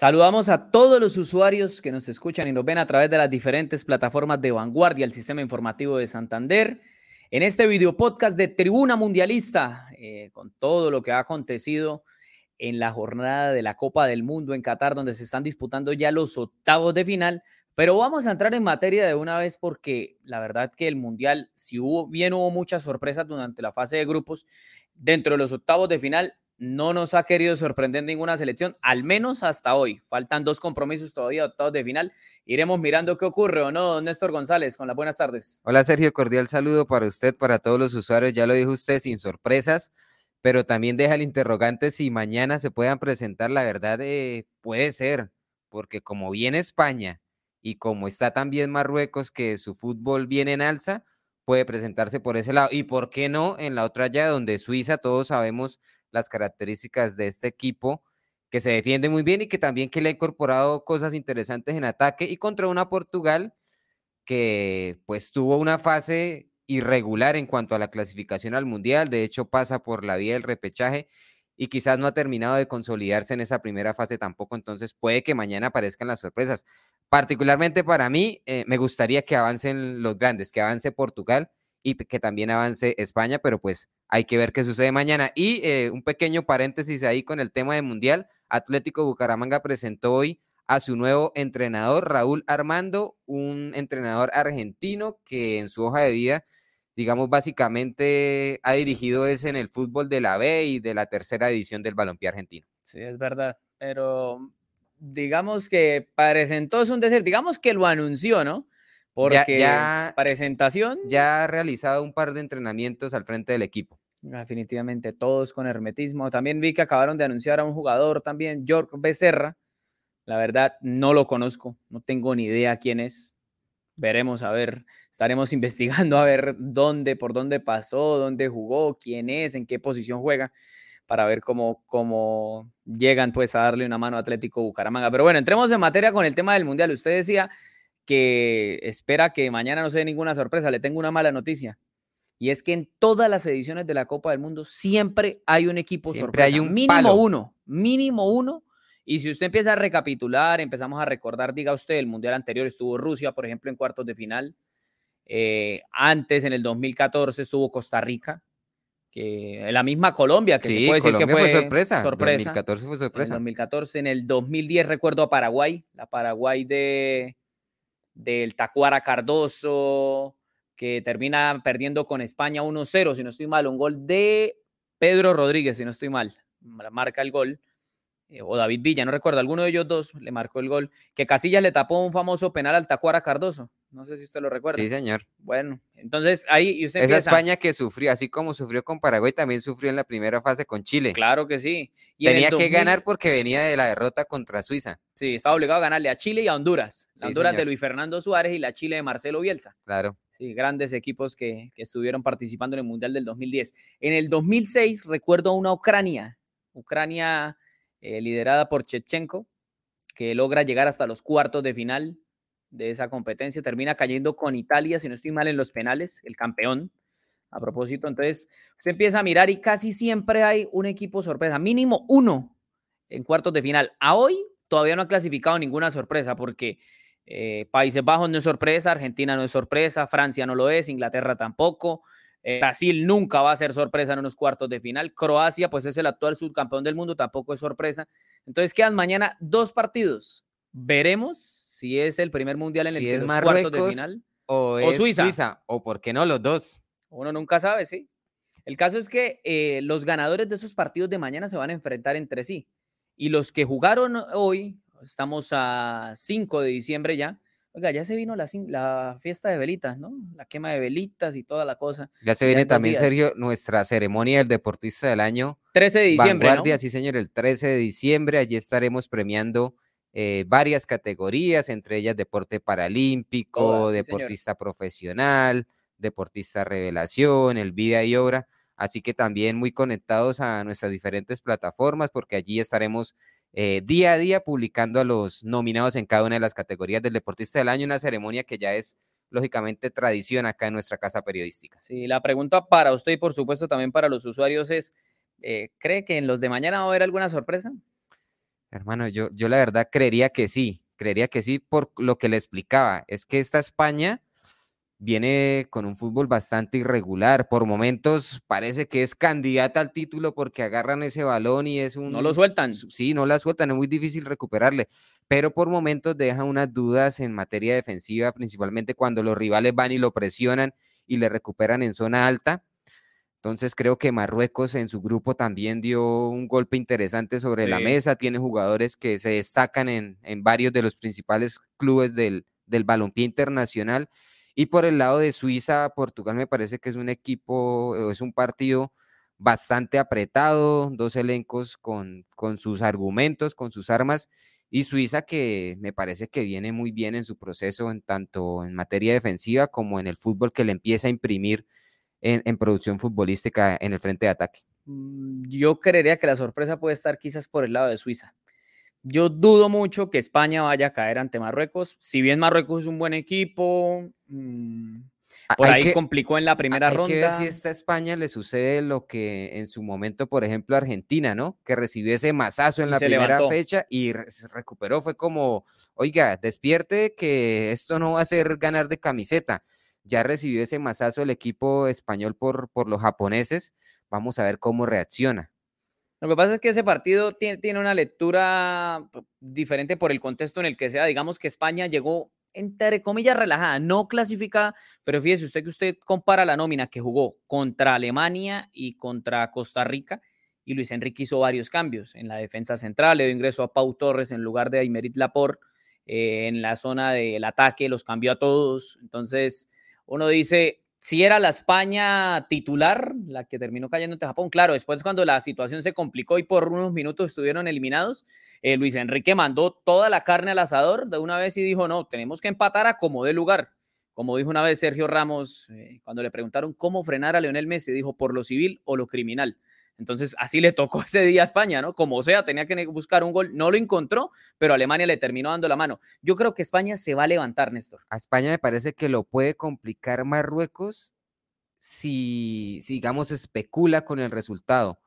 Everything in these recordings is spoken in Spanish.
Saludamos a todos los usuarios que nos escuchan y nos ven a través de las diferentes plataformas de Vanguardia, el Sistema Informativo de Santander. En este video podcast de Tribuna Mundialista, eh, con todo lo que ha acontecido en la jornada de la Copa del Mundo en Qatar, donde se están disputando ya los octavos de final. Pero vamos a entrar en materia de una vez porque la verdad que el Mundial, si hubo, bien hubo muchas sorpresas durante la fase de grupos, dentro de los octavos de final no nos ha querido sorprender ninguna selección, al menos hasta hoy. Faltan dos compromisos todavía octavos de final. Iremos mirando qué ocurre o no, Néstor González, con las buenas tardes. Hola Sergio, cordial saludo para usted, para todos los usuarios. Ya lo dijo usted, sin sorpresas, pero también deja el interrogante si mañana se puedan presentar. La verdad, eh, puede ser, porque como viene España y como está también Marruecos, que su fútbol viene en alza, puede presentarse por ese lado. Y por qué no en la otra llave, donde Suiza, todos sabemos las características de este equipo que se defiende muy bien y que también que le ha incorporado cosas interesantes en ataque y contra una Portugal que pues tuvo una fase irregular en cuanto a la clasificación al mundial, de hecho pasa por la vía del repechaje y quizás no ha terminado de consolidarse en esa primera fase tampoco, entonces puede que mañana aparezcan las sorpresas. Particularmente para mí, eh, me gustaría que avancen los grandes, que avance Portugal, y que también avance España, pero pues hay que ver qué sucede mañana. Y eh, un pequeño paréntesis ahí con el tema de Mundial. Atlético Bucaramanga presentó hoy a su nuevo entrenador, Raúl Armando, un entrenador argentino que en su hoja de vida, digamos, básicamente ha dirigido ese en el fútbol de la B y de la tercera división del balompié argentino. Sí, es verdad, pero digamos que presentó es un decir, digamos que lo anunció, ¿no? Porque ya, presentación. Ya ha realizado un par de entrenamientos al frente del equipo. Definitivamente, todos con hermetismo. También vi que acabaron de anunciar a un jugador también, York Becerra. La verdad, no lo conozco, no tengo ni idea quién es. Veremos, a ver, estaremos investigando a ver dónde, por dónde pasó, dónde jugó, quién es, en qué posición juega, para ver cómo, cómo llegan pues a darle una mano a Atlético Bucaramanga. Pero bueno, entremos en materia con el tema del Mundial. Usted decía que espera que mañana no se dé ninguna sorpresa. Le tengo una mala noticia. Y es que en todas las ediciones de la Copa del Mundo siempre hay un equipo siempre Hay un mínimo uno, mínimo uno. Y si usted empieza a recapitular, empezamos a recordar, diga usted, el Mundial anterior estuvo Rusia, por ejemplo, en cuartos de final. Eh, antes, en el 2014, estuvo Costa Rica, que la misma Colombia, que se puede decir que fue, sorpresa. sorpresa. 2014 fue sorpresa. En 2014, en el 2010 recuerdo a Paraguay, la Paraguay de del Tacuara Cardoso, que termina perdiendo con España 1-0, si no estoy mal, un gol de Pedro Rodríguez, si no estoy mal, marca el gol, eh, o David Villa, no recuerdo, alguno de ellos dos le marcó el gol, que Casillas le tapó un famoso penal al Tacuara Cardoso, no sé si usted lo recuerda. Sí, señor. Bueno, entonces ahí usted Esa España que sufrió, así como sufrió con Paraguay, también sufrió en la primera fase con Chile. Claro que sí. Tenía que ganar porque venía de la derrota contra Suiza. Sí, estaba obligado a ganarle a Chile y a Honduras. Honduras de Luis Fernando Suárez y la Chile de Marcelo Bielsa. Claro. Sí, grandes equipos que, estuvieron participando en el Mundial del 2010. En el 2006 recuerdo una Ucrania, Ucrania eh, liderada por Chechenko, que logra llegar hasta los cuartos de final de esa competencia. Termina cayendo con Italia, si no estoy mal, en los penales, el campeón. A propósito, entonces se empieza a mirar y casi siempre hay un equipo sorpresa, mínimo uno en cuartos de final. A hoy todavía no ha clasificado ninguna sorpresa porque eh, Países Bajos no es sorpresa, Argentina no es sorpresa, Francia no lo es, Inglaterra tampoco. Eh, Brasil nunca va a ser sorpresa en unos cuartos de final. Croacia, pues es el actual subcampeón del mundo, tampoco es sorpresa. Entonces quedan mañana dos partidos. Veremos si es el primer mundial en el que es los cuartos de final. O, Suiza. O por qué no, los dos. Uno nunca sabe, sí. El caso es que eh, los ganadores de esos partidos de mañana se van a enfrentar entre sí. Y los que jugaron hoy, estamos a 5 de diciembre ya, Oiga, ya se vino la, la, fiesta de velitas, ¿no? La quema de velitas y toda la cosa. Ya se viene también, Sergio, nuestra ceremonia del deportista del año. 13 de diciembre. Vanguardia, sí, señor, el 13 de diciembre. Allí estaremos premiando eh, varias categorías, entre ellas deporte paralímpico, deportista profesional, deportista revelación, el vida y obra. Así que también muy conectados a nuestras diferentes plataformas, porque allí estaremos eh, día a día publicando a los nominados en cada una de las categorías del deportista del año, una ceremonia que ya es lógicamente tradición acá en nuestra casa periodística. Sí, la pregunta para usted y por supuesto también para los usuarios es, eh, ¿cree que en los de mañana va a haber alguna sorpresa? Hermano, yo, yo la verdad creería que sí, creería que sí por lo que le explicaba. Es que esta España viene con un fútbol bastante irregular. Por momentos parece que es candidata al título porque agarran ese balón y es un... No lo sueltan. Sí, no la sueltan, es muy difícil recuperarle. Pero por momentos deja unas dudas en materia defensiva, principalmente cuando los rivales van y lo presionan y le recuperan en zona alta. Entonces creo que Marruecos en su grupo también dio un golpe interesante sobre la mesa. Tiene jugadores que se destacan en, en varios de los principales clubes del, del balompié internacional y por el lado de Suiza, Portugal me parece que es un equipo, es un partido bastante apretado, dos elencos con, con sus argumentos, con sus armas, y Suiza que me parece que viene muy bien en su proceso, en tanto en materia defensiva como en el fútbol que le empieza a imprimir en, en producción futbolística en el frente de ataque. Mm, yo creería que la sorpresa puede estar quizás por el lado de Suiza. Yo dudo mucho que España vaya a caer ante Marruecos. Si bien Marruecos es un buen equipo, mm, por ahí complicó en la primera ronda. Que ver si esta España le sucede lo que en su momento, por ejemplo, Argentina, ¿no? Que recibió ese masazo en la primera fecha y se recuperó. Fue como, oiga, despierte que esto no va a ser ganar de camiseta. Ya recibió ese masazo el equipo español por, por los japoneses. Vamos a ver cómo reacciona. Lo que pasa es que ese partido tiene, una lectura diferente por el contexto en el que sea. Digamos que España llegó, entre comillas, relajada, no clasificada, pero fíjese usted que usted compara la nómina que jugó contra Alemania y contra Costa Rica, y Luis Enrique hizo varios cambios en la defensa central, le dio ingreso a Pau Torres en lugar de Aymerit Laporte, eh, en la zona del ataque los cambió a todos. Entonces, uno dice, si era la España titular, la que terminó cayendo ante Japón, claro, después cuando la situación se complicó y por unos minutos estuvieron eliminados, eh, Luis Enrique mandó toda la carne al asador de una vez y dijo, no, tenemos que empatar a como de lugar. Como dijo una vez Sergio Ramos, eh, cuando le preguntaron cómo frenar a Leonel Messi, dijo por lo civil o lo criminal. Entonces, así le tocó ese día a España, ¿no? Como sea, tenía que buscar un gol, no lo encontró, pero Alemania le terminó dando la mano. Yo creo que España se va a levantar, Néstor. A España me parece que lo puede complicar Marruecos si, digamos, especula con el resultado.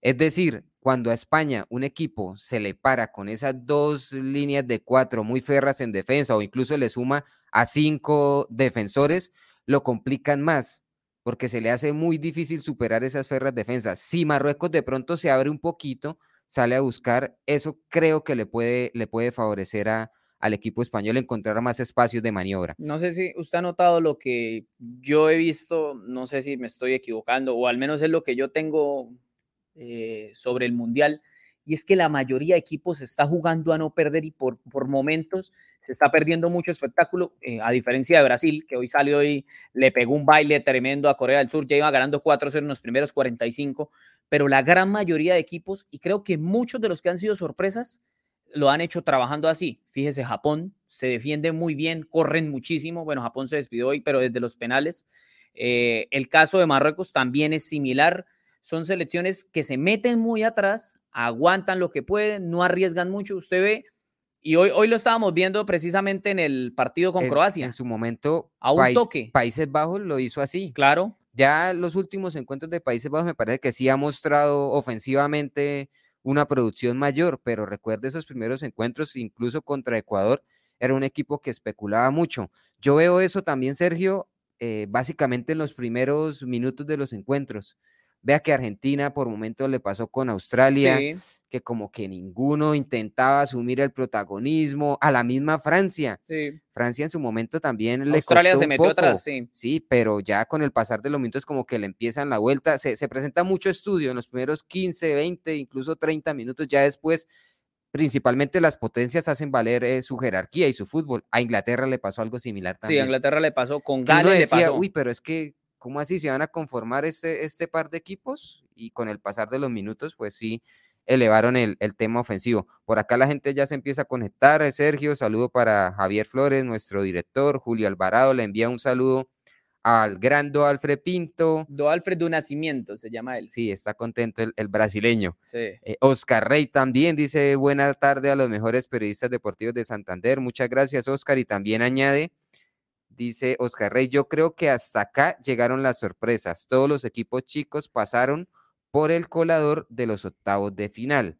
Es decir, cuando a España un equipo se le para con esas dos líneas de cuatro muy ferras en defensa o incluso le suma a cinco defensores, lo complican más porque se le hace muy difícil superar esas ferras defensas. Si Marruecos de pronto se abre un poquito, sale a buscar, eso creo que le puede, le puede favorecer a, al equipo español encontrar más espacios de maniobra. No sé si usted ha notado lo que yo he visto, no sé si me estoy equivocando, o al menos es lo que yo tengo eh, sobre el Mundial y es que la mayoría de equipos está jugando a no perder y por, por momentos se está perdiendo mucho espectáculo, eh, a diferencia de Brasil, que hoy salió y le pegó un baile tremendo a Corea del Sur, ya iba ganando 4-0 en los primeros 45, pero la gran mayoría de equipos, y creo que muchos de los que han sido sorpresas, lo han hecho trabajando así. Fíjese, Japón se defiende muy bien, corren muchísimo. Bueno, Japón se despidió hoy, pero desde los penales. Eh, el caso de Marruecos también es similar. Son selecciones que se meten muy atrás, aguantan lo que pueden, no arriesgan mucho. Usted ve, y hoy, hoy lo estábamos viendo precisamente en el partido con Croacia. En su momento, a un toque. Países Bajos lo hizo así. Claro. Ya los últimos encuentros de Países Bajos me parece que sí ha mostrado ofensivamente una producción mayor, pero recuerde esos primeros encuentros, incluso contra Ecuador, era un equipo que especulaba mucho. Yo veo eso también, Sergio, eh, básicamente en los primeros minutos de los encuentros. Vea que Argentina por momento le pasó con Australia, que como que ninguno intentaba asumir el protagonismo, a la misma Francia. Francia en su momento también le Australia se metió atrás, sí. Sí, pero ya con el pasar de los minutos como que le empiezan la vuelta, se, presenta mucho estudio en los primeros 15, 20, incluso 30 minutos, ya después principalmente las potencias hacen valer eh, su jerarquía y su fútbol. A Inglaterra le pasó algo similar también. Sí, a Inglaterra le pasó con Gales. le pasó. uy, pero es que ¿cómo así se van a conformar este, este par de equipos? Y con el pasar de los minutos, pues sí, elevaron el, tema ofensivo. Por acá la gente ya se empieza a conectar. Sergio, saludo para Javier Flores, nuestro director. Julio Alvarado le envía un saludo al gran Do Alfred Pinto. Do Alfred Nacimiento se llama él. Sí, está contento el, brasileño. Sí. Eh, Oscar Rey también dice buena tarde a los mejores periodistas deportivos de Santander. Muchas gracias, Oscar. Y también añade Dice Oscar Rey, yo creo que hasta acá llegaron las sorpresas. Todos los equipos chicos pasaron por el colador de los octavos de final.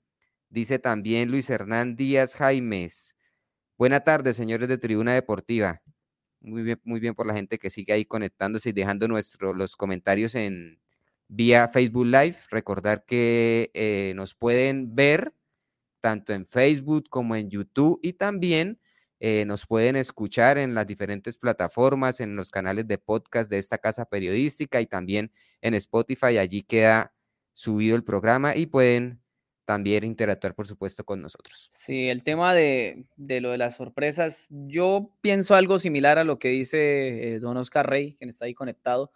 Dice también Luis Hernán Díaz Jaimes. Buena tarde, señores de Tribuna Deportiva. Muy bien, muy bien por la gente que sigue ahí conectándose y dejando nuestro, los comentarios en vía Facebook Live. Recordar que eh, nos pueden ver tanto en Facebook como en YouTube y también eh, nos pueden escuchar en las diferentes plataformas, en los canales de podcast de esta casa periodística y también en Spotify. Allí queda subido el programa y pueden también interactuar, por supuesto, con nosotros. Sí, el tema de, lo de las sorpresas, yo pienso algo similar a lo que dice eh, don Oscar Rey, quien está ahí conectado.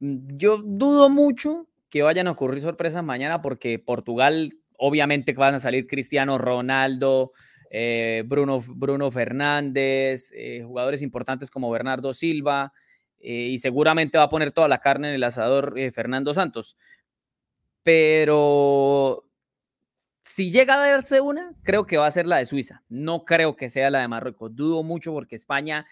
Mm, yo dudo mucho que vayan a ocurrir sorpresas mañana porque Portugal, obviamente van a salir Cristiano Ronaldo, eh, Bruno, Bruno Fernández, eh, jugadores importantes como Bernardo Silva, eh, y seguramente va a poner toda la carne en el asador Fernando Santos. Pero si llega a verse una, creo que va a ser la de Suiza. No creo que sea la de Marruecos. Dudo mucho porque España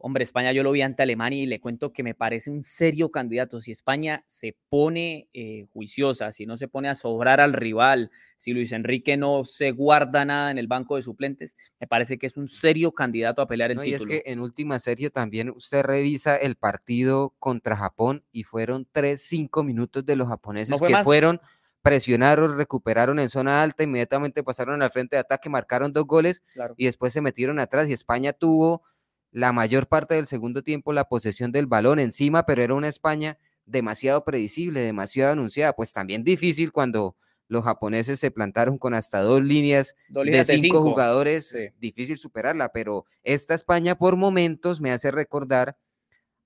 Hombre, España yo lo vi ante Alemania y le cuento que me parece un serio candidato. Si España se pone eh, juiciosa, si no se pone a sobrar al rival, si Luis Enrique no se guarda nada en el banco de suplentes, me parece que es un serio candidato a pelear el título. Y es que en última serie también usted revisa el partido contra Japón y fueron tres, cinco minutos de los japoneses que fueron presionaron, recuperaron en zona alta, inmediatamente pasaron al frente de ataque, marcaron dos goles y después se metieron atrás y España tuvo la mayor parte del segundo tiempo la posesión del balón encima, pero era una España demasiado predecible, demasiado anunciada, pues también difícil cuando los japoneses se plantaron con hasta dos líneas, de, cinco jugadores, difícil superarla, pero esta España por momentos me hace recordar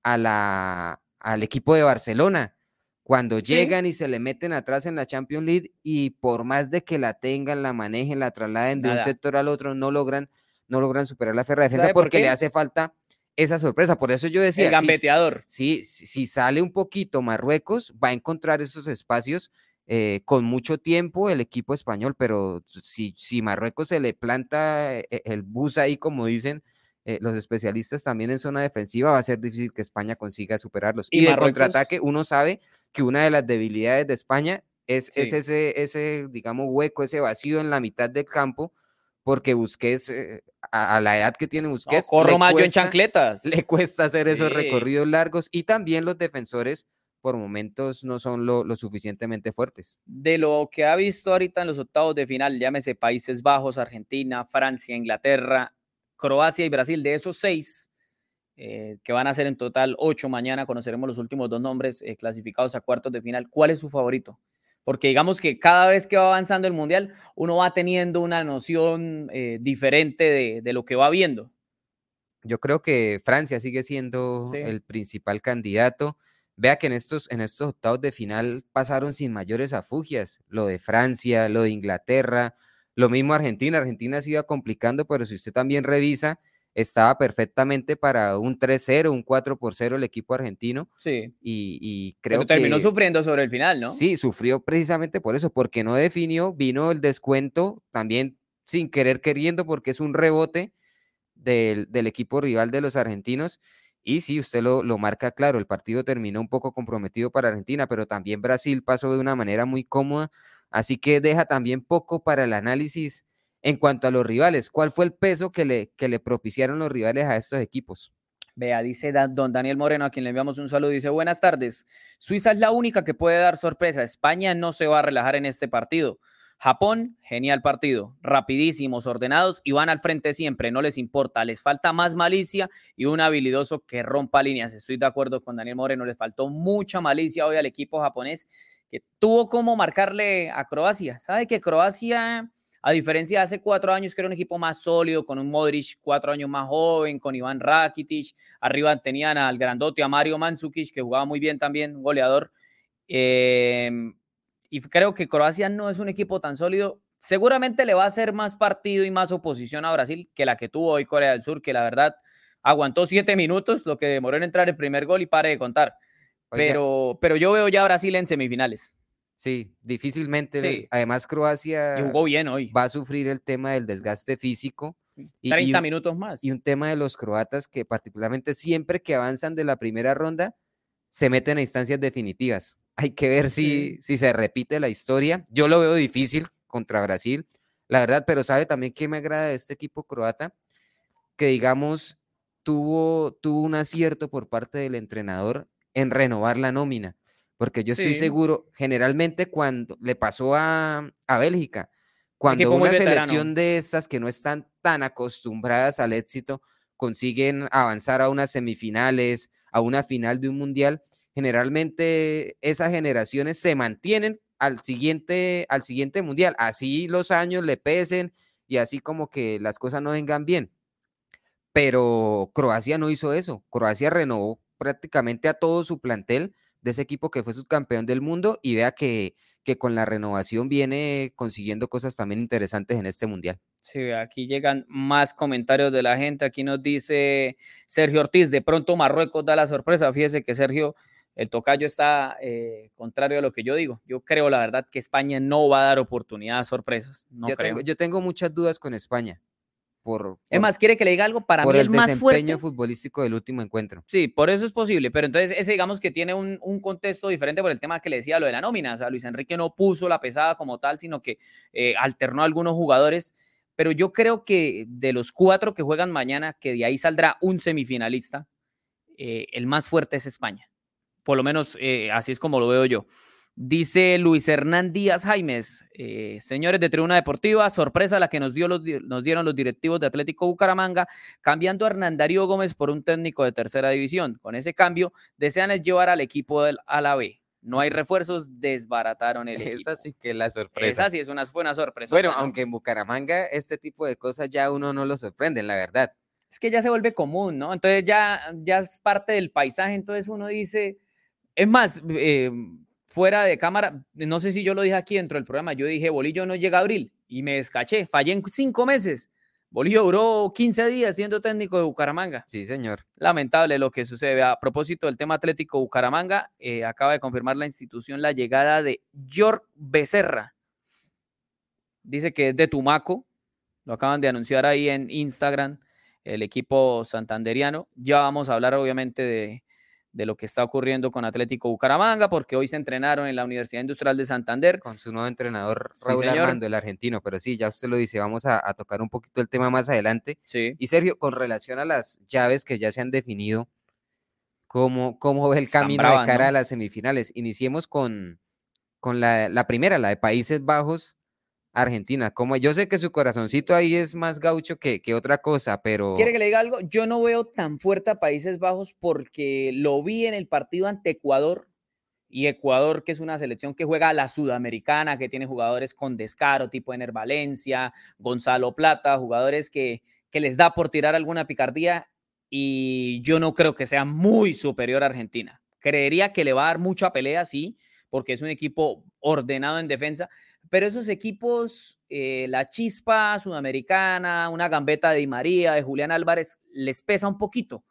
a la, al equipo de Barcelona, cuando llegan y se le meten atrás en la Champions League y por más de que la tengan, la manejen, la trasladen de un sector al otro, no logran no logran superar la ferra defensa porque le hace falta esa sorpresa. Por eso yo decía. El gambeteador. Si, si, sale un poquito Marruecos, va a encontrar esos espacios eh, con mucho tiempo el equipo español, pero si, si Marruecos se le planta eh, el bus ahí, como dicen. Eh, los especialistas también en zona defensiva va a ser difícil que España consiga superarlos. Y, de contraataque, uno sabe que una de las debilidades de España es, es, ese, ese, digamos, hueco, ese vacío en la mitad del campo, porque Busquets, eh, a, la edad que tiene Busquets, corro más en chancletas. Le cuesta hacer esos recorridos largos y también los defensores por momentos no son lo, suficientemente fuertes. De lo que ha visto ahorita en los octavos de final, llámese Países Bajos, Argentina, Francia, Inglaterra, Croacia y Brasil, de esos seis, eh, que van a ser en total ocho mañana, conoceremos los últimos dos nombres eh, clasificados a cuartos de final. ¿Cuál es su favorito? Porque digamos que cada vez que va avanzando el Mundial, uno va teniendo una noción eh, diferente de, lo que va viendo. Yo creo que Francia sigue siendo el principal candidato. Vea que en estos, en estos octavos de final pasaron sin mayores afugias. Lo de Francia, lo de Inglaterra, lo mismo Argentina. Argentina se iba complicando, pero si usted también revisa, estaba perfectamente para un 3-0, un 4 por 0 el equipo argentino. Sí. Y, creo que terminó sufriendo sobre el final, ¿no? Sí, sufrió precisamente por eso, porque no definió, vino el descuento también sin querer queriendo, porque es un rebote del, equipo rival de los argentinos. Y sí, usted lo, lo marca claro, el partido terminó un poco comprometido para Argentina, pero también Brasil pasó de una manera muy cómoda, así que deja también poco para el análisis en cuanto a los rivales, ¿cuál fue el peso que le, que le propiciaron los rivales a estos equipos? Vea, dice don Daniel Moreno, a quien le enviamos un saludo, dice, buenas tardes. Suiza es la única que puede dar sorpresa. España no se va a relajar en este partido. Japón, genial partido, rapidísimos, ordenados y van al frente siempre, no les importa, les falta más malicia y un habilidoso que rompa líneas. Estoy de acuerdo con Daniel Moreno, les faltó mucha malicia hoy al equipo japonés que tuvo como marcarle a Croacia. ¿Sabe que Croacia a diferencia de hace cuatro años, que era un equipo más sólido, con un Modric cuatro años más joven, con Iván Rakitic, arriba tenían al grandote, a Mario Mandzukic, que jugaba muy bien también, goleador. Em, y creo que Croacia no es un equipo tan sólido. Seguramente le va a hacer más partido y más oposición a Brasil que la que tuvo hoy Corea del Sur, que la verdad aguantó siete minutos, lo que demoró en entrar el primer gol y pare de contar. Pero, pero yo veo ya a Brasil en semifinales. Sí, difícilmente. Además, Croacia jugó bien hoy. va a sufrir el tema del desgaste físico. 30 minutos más. Y un tema de los croatas que particularmente siempre que avanzan de la primera ronda, se meten a instancias definitivas. Hay que ver si, si se repite la historia. Yo lo veo difícil contra Brasil, la verdad, pero sabe también que me agrada de este equipo croata, que digamos tuvo, tuvo un acierto por parte del entrenador en renovar la nómina, porque yo estoy seguro, generalmente cuando le pasó a, a Bélgica, cuando una selección de estas que no están tan acostumbradas al éxito consiguen avanzar a unas semifinales, a una final de un mundial, generalmente esas generaciones se mantienen al siguiente, al siguiente mundial. Así los años le pesen y así como que las cosas no vengan bien. Pero Croacia no hizo eso. Croacia renovó prácticamente a todo su plantel de ese equipo que fue subcampeón del mundo y vea que, que con la renovación viene consiguiendo cosas también interesantes en este mundial. Sí, aquí llegan más comentarios de la gente. Aquí nos dice Sergio Ortiz, de pronto Marruecos da la sorpresa. Fíjese que Sergio, el tocayo está eh, contrario a lo que yo digo. Yo creo, la verdad, que España no va a dar oportunidad a sorpresas. No yo, creo. Tengo, yo tengo muchas dudas con España. Por, es más, quiere que le diga algo para mí el, más desempeño futbolístico del último encuentro. Sí, por eso es posible, pero entonces ese digamos que tiene un, un, contexto diferente por el tema que le decía lo de la nómina, o sea, Luis Enrique no puso la pesada como tal, sino que eh, alternó a algunos jugadores, pero yo creo que de los cuatro que juegan mañana, que de ahí saldrá un semifinalista, eh, el más fuerte es España, por lo menos eh, así es como lo veo yo. Dice Luis Hernán Díaz Jaimes, eh, señores de Tribuna Deportiva, sorpresa la que nos, dio los, nos dieron los directivos de Atlético Bucaramanga, cambiando a Hernán Darío Gómez por un técnico de tercera división. Con ese cambio, desean es llevar al equipo del, a la B. No hay refuerzos, desbarataron el equipo. Esa sí que es la sorpresa. Esa sí es una buena sorpresa. Bueno, aunque en Bucaramanga este tipo de cosas ya uno no lo sorprende, la verdad. Es que ya se vuelve común, ¿no? Entonces ya, ya es parte del paisaje, entonces uno dice, es más, eh, fuera de cámara, no sé si yo lo dije aquí dentro del programa, yo dije, Bolillo no llega a abril y me descaché, fallé en cinco meses. Bolillo duró 15 días siendo técnico de Bucaramanga. Sí, señor. Lamentable lo que sucede. A propósito del tema atlético Bucaramanga, eh, acaba de confirmar la institución la llegada de York Becerra. Dice que es de Tumaco. Lo acaban de anunciar ahí en Instagram el equipo santanderiano. Ya vamos a hablar obviamente de, de lo que está ocurriendo con Atlético Bucaramanga, porque hoy se entrenaron en la Universidad Industrial de Santander. Con su nuevo entrenador, Raúl Armando, el argentino, pero sí, ya usted lo dice, vamos a, tocar un poquito el tema más adelante. Sí. Y Sergio, con relación a las llaves que ya se han definido, ¿cómo, cómo ve el camino de cara a las semifinales? Iniciemos con, con la, la primera, la de Países Bajos, Argentina. Como yo sé que su corazoncito ahí es más gaucho que, que, otra cosa, pero. ¿Quiere que le diga algo? Yo no veo tan fuerte a Países Bajos porque lo vi en el partido ante Ecuador. Y Ecuador, que es una selección que juega a la sudamericana, que tiene jugadores con descaro, tipo Ener Valencia, Gonzalo Plata, jugadores que, que les da por tirar alguna picardía. Y yo no creo que sea muy superior a Argentina. Creería que le va a dar mucha pelea, sí, porque es un equipo ordenado en defensa, pero esos equipos, eh, la chispa sudamericana, una gambeta de Di María, de Julián Álvarez, les pesa un poquito.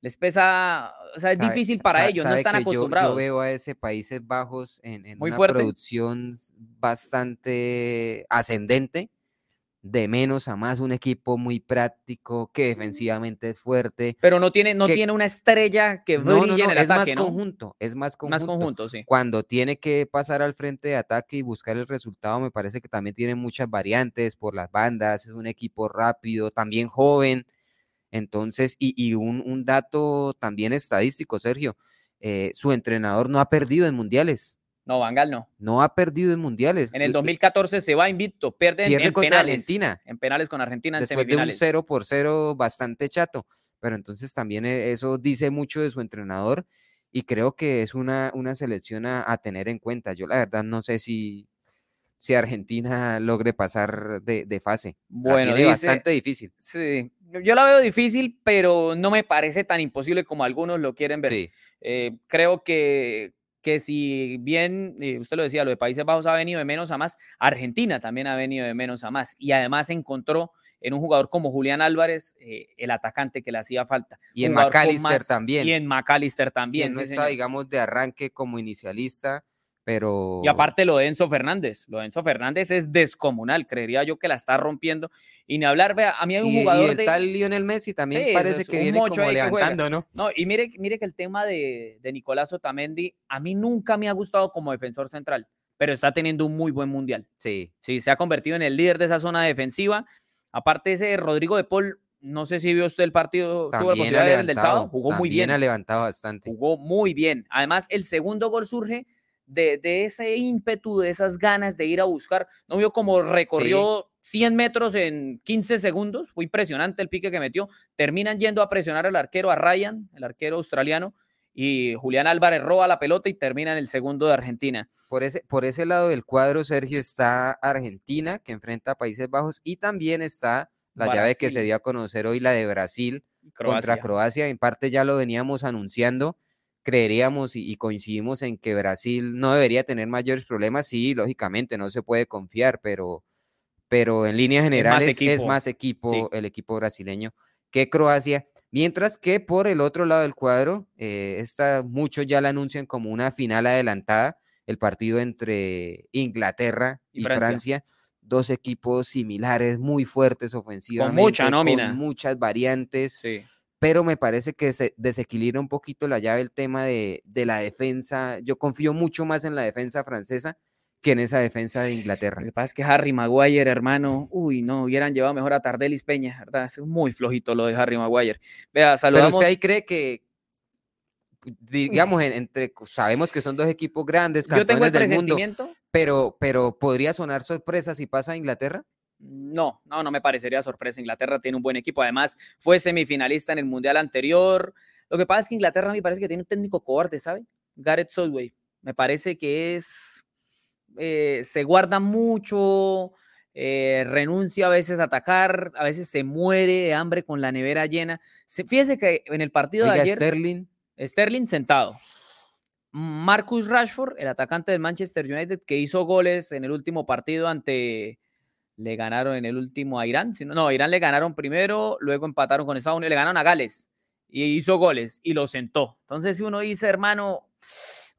Les pesa, o sea, es difícil para ellos, no están acostumbrados. Yo, veo a ese Países Bajos en, en una producción bastante ascendente de menos a más, un equipo muy práctico, que defensivamente es fuerte. Pero no tiene, no tiene una estrella que brille en el es ataque, más conjunto, es más conjunto. Más conjunto, sí. Cuando tiene que pasar al frente de ataque y buscar el resultado, me parece que también tiene muchas variantes por las bandas, es un equipo rápido, también joven. Entonces, y, y un, un, dato también estadístico, Sergio, eh, su entrenador no ha perdido en mundiales. No, Bangal no. No ha perdido en mundiales. En el 2014 se va invicto, pierde, en contra penales, Argentina. En penales con Argentina en Después semifinales. de un 0 por 0 bastante chato. Pero entonces también e, eso dice mucho de su entrenador y creo que es una, una selección a, tener en cuenta. Yo la verdad no sé si, si Argentina logre pasar de, fase. Bueno, es bastante difícil. Sí, yo la veo difícil, pero no me parece tan imposible como algunos lo quieren ver. Sí. Eh, creo que que si bien, eh, usted lo decía, lo de Países Bajos ha venido de menos a más, Argentina también ha venido de menos a más y además encontró en un jugador como Julián Álvarez eh, el atacante que le hacía falta. Y en McAllister también. Y en McAllister también. no está, digamos, de arranque como inicialista, pero... Y aparte lo de Enzo Fernández, lo de Enzo Fernández es descomunal, creería yo que la está rompiendo. Y ni hablar, vea, a mí hay un jugador y el de... tal Lionel Messi también parece que viene como levantando, ¿no? No, y mire, mire que el tema de, de Nicolás Otamendi a mí nunca me ha gustado como defensor central. pero está teniendo un muy buen mundial. Sí. Sí, se ha convertido en el líder de esa zona defensiva. Aparte ese Rodrigo de Paul, no sé si vio usted el partido, tuvo la posibilidad ha de ver el del sábado, jugó muy también bien. ha levantado bastante. Jugó muy bien. Además, el segundo gol surge de, de ese ímpetu, de esas ganas de ir a buscar. ¿No vio cómo recorrió 100 metros en 15 segundos? Fue impresionante el pique que metió. Terminan yendo a presionar al arquero, a Ryan, el arquero australiano, y Julián Álvarez roba la pelota y termina en el segundo de Argentina. Por ese, por ese lado del cuadro, Sergio, está Argentina, que enfrenta a Países Bajos, y también está la llave que se dio a conocer hoy, la de Brasil contra. Croacia. En parte ya lo veníamos anunciando, creeríamos y, y coincidimos en que Brasil no debería tener mayores problemas. Sí, lógicamente, no se puede confiar, pero, pero en líneas generales es equipo. más equipo, Sí. el equipo brasileño que Croacia. Mientras que por el otro lado del cuadro, eh, esta, muchos ya la anuncian como una final adelantada, el partido entre Inglaterra Y y, Francia. Francia. Dos equipos similares, muy fuertes ofensivamente, mucha nómina. con muchas variantes, Sí. Pero me parece que se desequilibra un poquito la llave el tema de, de la defensa. Yo confío mucho más en la defensa francesa que en esa defensa de Inglaterra. Lo que pasa es que Harry Maguire, hermano, uy, no, hubieran llevado mejor a Tardelis Peña, ¿verdad? Es muy flojito lo de Harry Maguire. Vea, Pero saludamos. usted ahí cree que, digamos, en- entre, sabemos que son dos equipos grandes, Yo tengo el campeones del mundo, pero, pero podría sonar sorpresa si pasa a Inglaterra. No, no, no me parecería sorpresa. Inglaterra tiene un buen equipo. Además, fue semifinalista en el Mundial anterior. Lo que pasa es que Inglaterra me parece que tiene un técnico cobarde, ¿sabe? Gareth Southway. Me parece que es. eh, se guarda mucho, eh, renuncia a veces a atacar, a veces se muere de hambre con la nevera llena. Se- fíjese que en el partido de ayer. Sterling, Sterling sentado. Marcus Rashford, el atacante del Manchester United, que hizo goles en el último partido ante. Le ganaron en el último a Irán. si no, Irán le ganaron primero, luego empataron con Estados Unidos, le ganaron a Gales y hizo goles y lo sentó. Entonces, si uno dice, hermano,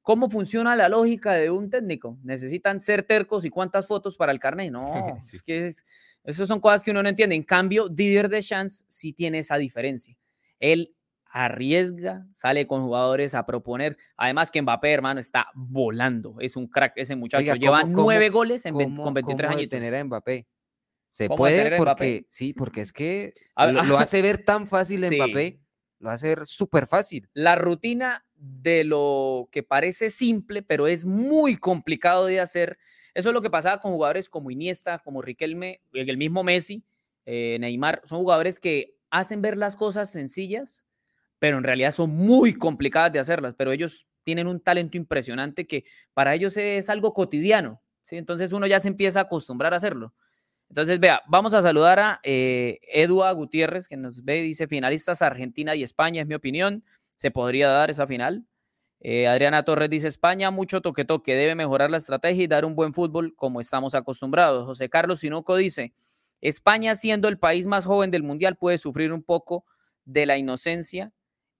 ¿cómo funciona la lógica de un técnico? ¿Necesitan ser tercos y cuántas fotos para el carnet? No, Sí. es que es- esas son cosas que uno no entiende. En cambio, Didier Deschamps sí tiene esa diferencia. Él arriesga, sale con jugadores a proponer. Además que Mbappé, hermano, está volando. Es un crack ese muchacho. Oiga, Lleva ¿cómo- cómo- nueve goles en ¿cómo- con 23 cómo años. detener a Mbappé? Se ¿Cómo puede a Mbappé? porque, sí, porque es que lo hace ver tan fácil Sí. Mbappé, lo hace ver súper fácil. La rutina de lo que parece simple, pero es muy complicado de hacer. Eso es lo que pasaba con jugadores como Iniesta, como Riquelme, el mismo Messi, eh, Neymar. Son jugadores que hacen ver las cosas sencillas, pero en realidad son muy complicadas de hacerlas. Pero ellos tienen un talento impresionante que para ellos es algo cotidiano. ¿sí? Entonces uno ya se empieza a acostumbrar a hacerlo. Entonces, vea, vamos a saludar a eh, Edua Gutiérrez, que nos ve, dice, finalistas Argentina y España, es mi opinión. Se podría dar esa final. Eh, Adriana Torres dice, España, mucho toque-toque, debe mejorar la estrategia y dar un buen fútbol como estamos acostumbrados. José Carlos Sinoco dice, España siendo el país más joven del Mundial puede sufrir un poco de la inocencia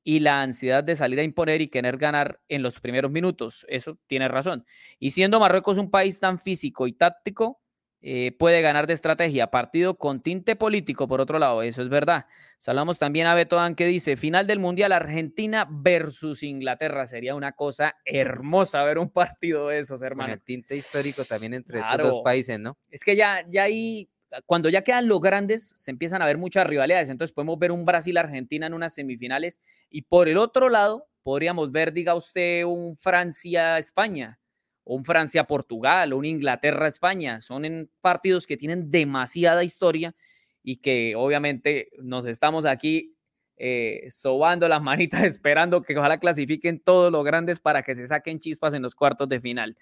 y la ansiedad de salir a imponer y querer ganar en los primeros minutos. Eso tiene razón. Y siendo Marruecos un país tan físico y táctico, eh, puede ganar de estrategia. Partido con tinte político, por otro lado, eso es verdad. Saludamos también a Beto Dan que dice, final del Mundial Argentina versus Inglaterra. Sería una cosa hermosa ver un partido de esos, Con hermano. el tinte histórico también entre estos dos países, ¿no? Es que ya, ya ahí, cuando ya quedan los grandes, se empiezan a ver muchas rivalidades. Entonces podemos ver un Brasil-Argentina en unas semifinales y por el otro lado podríamos ver, diga usted, un Francia-España un Francia-Portugal un Inglaterra-España. Son en partidos que tienen demasiada historia y que obviamente nos estamos aquí eh, sobando las manitas esperando que ojalá clasifiquen todos los grandes para que se saquen chispas en los cuartos de final.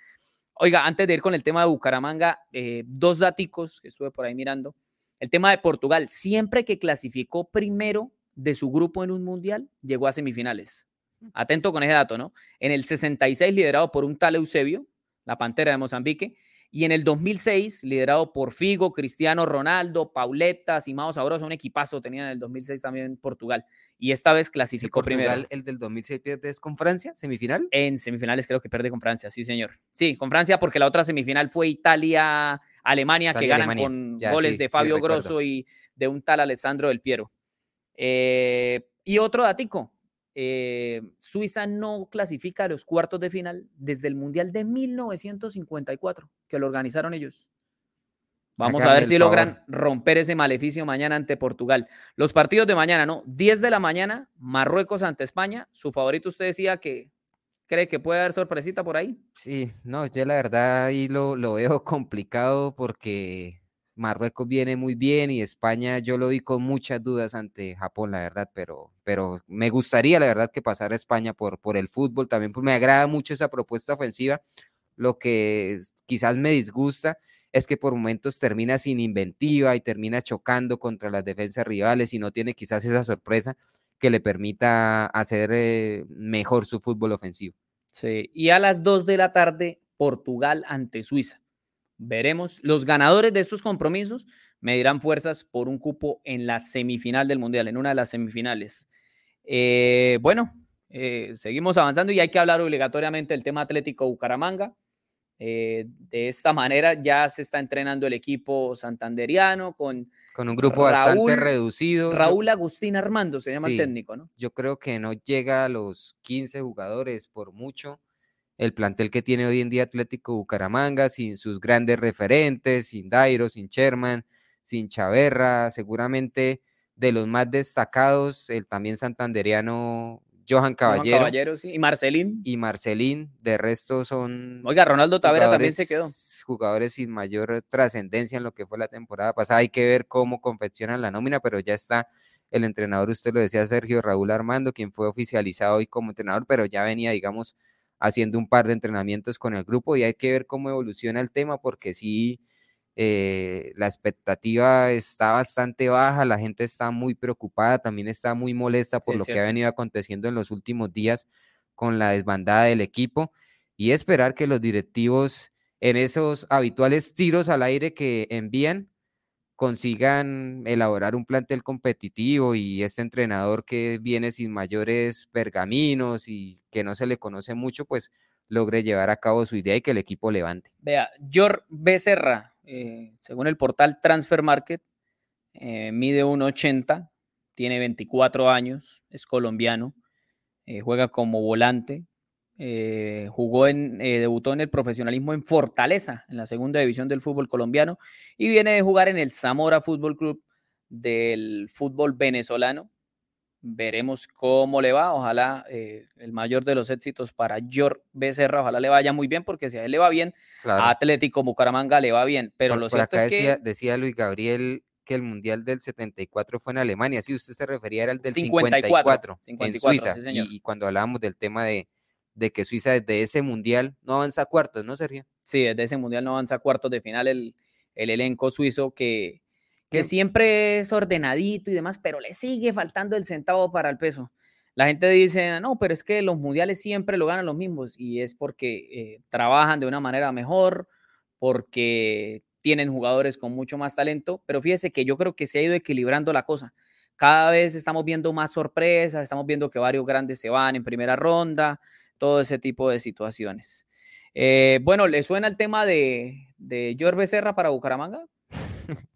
Oiga, antes de ir con el tema de Bucaramanga, eh, dos daticos que estuve por ahí mirando. El tema de Portugal, siempre que clasificó primero de su grupo en un mundial, llegó a semifinales. Atento con ese dato, ¿no? En el 66, liderado por un tal Eusebio, la Pantera de Mozambique, y en el 2006, liderado por Figo, Cristiano Ronaldo, Pauleta, Simao Sabroso, un equipazo tenía en el 2006 también Portugal. Y esta vez Si clasificó Portugal, primero. el del 2006 pierde es con Francia, semifinal. En semifinales creo que pierde con Francia, sí, señor. Sí, con Francia porque la otra semifinal fue Italia-Alemania, que ganan Alemania. con Ya, goles sí, de Fabio. Grosso y de un tal Alessandro del Piero. Eh, y otro datico, eh, Suiza no clasifica a los cuartos de final desde el Mundial de 1954, que lo organizaron ellos. Vamos a ver si logran romper ese maleficio mañana ante Portugal. Los partidos de mañana, ¿no? 10 de la mañana, Marruecos ante España. Su favorito, usted decía que cree que puede haber sorpresita por ahí. Sí, no, yo la verdad ahí lo, lo veo complicado porque Marruecos viene muy bien y España yo lo vi con muchas dudas ante Japón, la verdad, pero, pero me gustaría la verdad que pasara España por, por el fútbol, también pues me agrada mucho esa propuesta ofensiva, lo que quizás me disgusta es que por momentos termina sin inventiva y termina chocando contra las defensas rivales y no tiene quizás esa sorpresa que le permita hacer eh, mejor su fútbol ofensivo. Sí, y a las 2 de la tarde, Portugal ante Suiza. Veremos. Los ganadores de estos compromisos medirán fuerzas por un cupo en la semifinal del Mundial, en una de las semifinales. Eh, bueno, eh, seguimos avanzando y hay que hablar obligatoriamente del tema Atlético Bucaramanga. Eh, de esta manera ya se está entrenando el equipo santanderiano con, con un grupo bastante reducido. Raúl Agustín Armando se llama el técnico, ¿no? Yo creo que no llega a los 15 jugadores por mucho. El plantel que tiene hoy en día Atlético Bucaramanga, sin sus grandes referentes, sin Dairo, sin Sherman, sin Chaverra, seguramente de los más destacados, el también santanderiano Johan Caballero. Y Marcelín. Y Marcelín, de resto son. Oiga, Ronaldo Tavera también se quedó. Jugadores sin mayor trascendencia en lo que fue la temporada pasada. Hay que ver cómo confeccionan la nómina, pero ya está el entrenador, usted lo decía, Sergio Raúl Armando, quien fue oficializado hoy como entrenador, pero ya venía, digamos, haciendo un par de entrenamientos con el grupo y hay que ver cómo evoluciona el tema, porque sí eh, la expectativa está bastante baja, la gente está muy preocupada, también está muy molesta por lo que ha venido aconteciendo en los últimos días con la desbandada del equipo y esperar que los directivos en esos habituales tiros al aire que envían consigan elaborar un plantel competitivo y este entrenador que viene sin mayores pergaminos y que no se le conoce mucho, pues logre llevar a cabo su idea y que el equipo levante. Vea, George Becerra, eh, según el portal Transfer Market, eh, mide 1,80, tiene 24 años, es colombiano, eh, juega como volante, jugó en, debutó en el profesionalismo en Fortaleza, en la segunda división del fútbol colombiano, y viene de jugar en el Zamora Fútbol Club del fútbol venezolano. Veremos cómo le va. Ojalá eh, el mayor de los éxitos para George Becerra. Ojalá le vaya muy bien, porque si a él le va bien, a Atlético Bucaramanga le va bien. Pero lo cierto es decía, que. Decía Luis Gabriel que el Mundial del 74 fue en Alemania. Si usted se refería, era el del 54, en Suiza. y, cuando hablábamos del tema de, de que Suiza desde ese Mundial no avanza a cuartos, ¿no, Sergio? Sí, desde ese Mundial no avanza a cuartos de final el, el elenco suizo que que siempre es ordenadito y demás, pero le sigue faltando el centavo para el peso. La gente dice, no, pero es que los mundiales siempre lo ganan los mismos y es porque eh, trabajan de una manera mejor, porque tienen jugadores con mucho más talento, pero fíjese que yo creo que se ha ido equilibrando la cosa. Cada vez estamos viendo más sorpresas, estamos viendo que varios grandes se van en primera ronda, todo ese tipo de situaciones. Eh, bueno, ¿le suena el tema de, de George Becerra para Bucaramanga?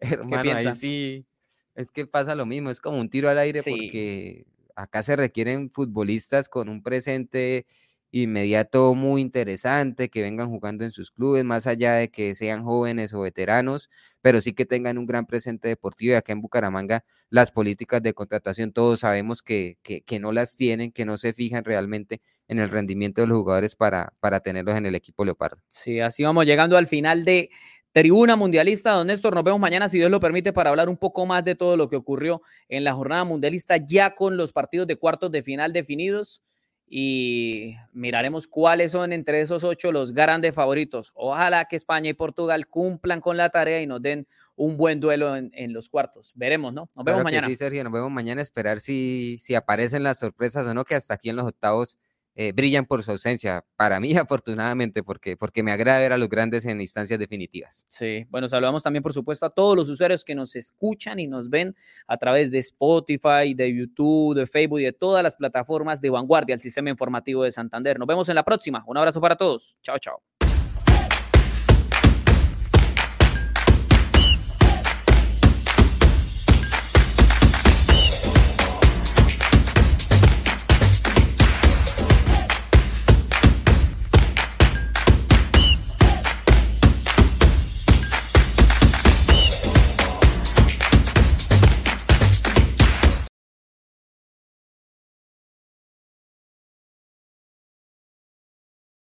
Hermano, ahí sí, es que pasa lo mismo, es como un tiro al aire porque acá se requieren futbolistas con un presente inmediato muy interesante, que vengan jugando en sus clubes, más allá de que sean jóvenes o veteranos, pero sí que tengan un gran presente deportivo. Y acá en Bucaramanga, las políticas de contratación, todos sabemos que, que, que no las tienen, que no se fijan realmente en el rendimiento de los jugadores para, para tenerlos en el equipo Leopardo. Sí, así vamos llegando al final de Tribuna Mundialista. Don Néstor, nos vemos mañana, si Dios lo permite, para hablar un poco más de todo lo que ocurrió en la jornada mundialista, ya con los partidos de cuartos de final definidos. Y miraremos cuáles son entre esos ocho los grandes favoritos. Ojalá que España y Portugal cumplan con la tarea y nos den un buen duelo en, los cuartos. Veremos, ¿no? Nos vemos mañana. Sí, Sergio, nos vemos mañana. Esperar si, si aparecen las sorpresas o no, que hasta aquí en los octavos eh, brillan por su ausencia. Para mí, afortunadamente, porque, porque me agrada ver a los grandes en instancias definitivas. Sí, bueno, saludamos también, por supuesto, a todos los usuarios que nos escuchan y nos ven a través de Spotify, de YouTube, de Facebook y de todas las plataformas de vanguardia, el sistema informativo de Santander. Nos vemos en la próxima. Un abrazo para todos. Chao, chao.